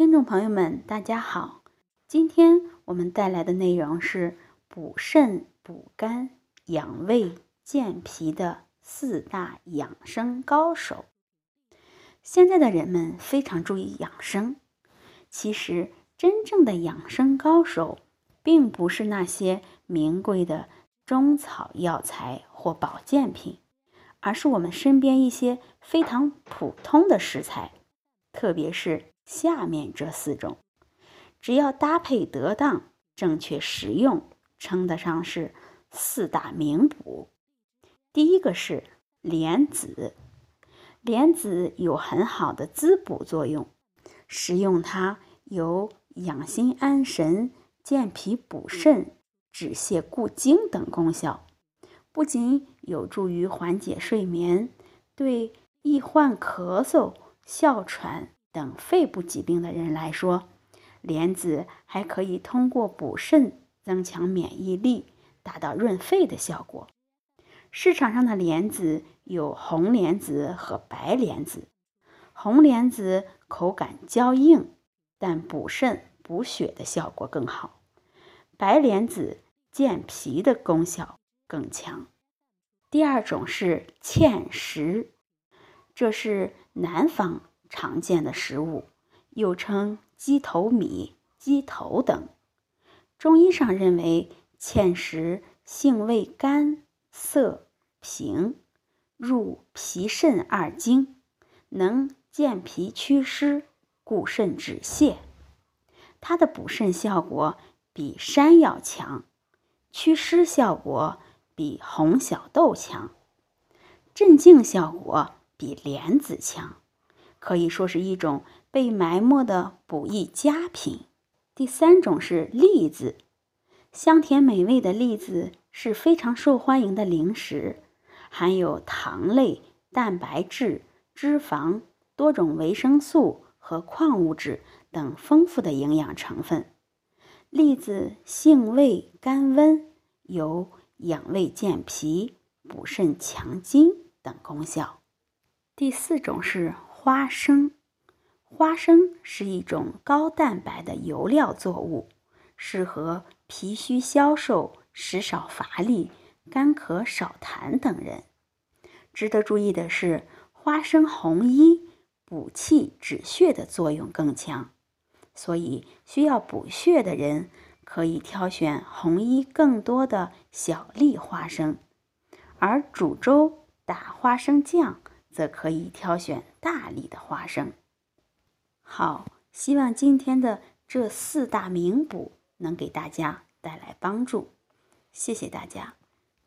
听众朋友们，大家好，今天我们带来的内容是补肾、补肝、养胃、健脾的四大养生高手。现在的人们非常注意养生，其实真正的养生高手，并不是那些名贵的中草药材或保健品，而是我们身边一些非常普通的食材，特别是。下面这四种，只要搭配得当、正确食用，称得上是四大名补。第一个是莲子，莲子有很好的滋补作用，食用它有养心安神、健脾补肾、止泻固精等功效，不仅有助于缓解睡眠，对易患咳嗽、哮喘。等肺部疾病的人来说，莲子还可以通过补肾增强免疫力，达到润肺的效果。市场上的莲子有红莲子和白莲子，红莲子口感较硬，但补肾补血的效果更好；白莲子健脾的功效更强。第二种是芡实，这是南方。常见的食物，又称鸡头米、鸡头等。中医上认为，芡实性味甘涩平，入脾肾二经，能健脾祛湿、固肾止泻。它的补肾效果比山药强，祛湿效果比红小豆强，镇静效果比莲子强。可以说是一种被埋没的补益佳品。第三种是栗子，香甜美味的栗子是非常受欢迎的零食，含有糖类、蛋白质、脂肪、多种维生素和矿物质等丰富的营养成分。栗子性味甘温，有养胃健脾、补肾强筋等功效。第四种是。花生，花生是一种高蛋白的油料作物，适合脾虚消瘦、食少乏力、干咳少痰等人。值得注意的是，花生红衣补气止血的作用更强，所以需要补血的人可以挑选红衣更多的小粒花生，而煮粥打花生酱。则可以挑选大粒的花生。好，希望今天的这四大名补能给大家带来帮助。谢谢大家。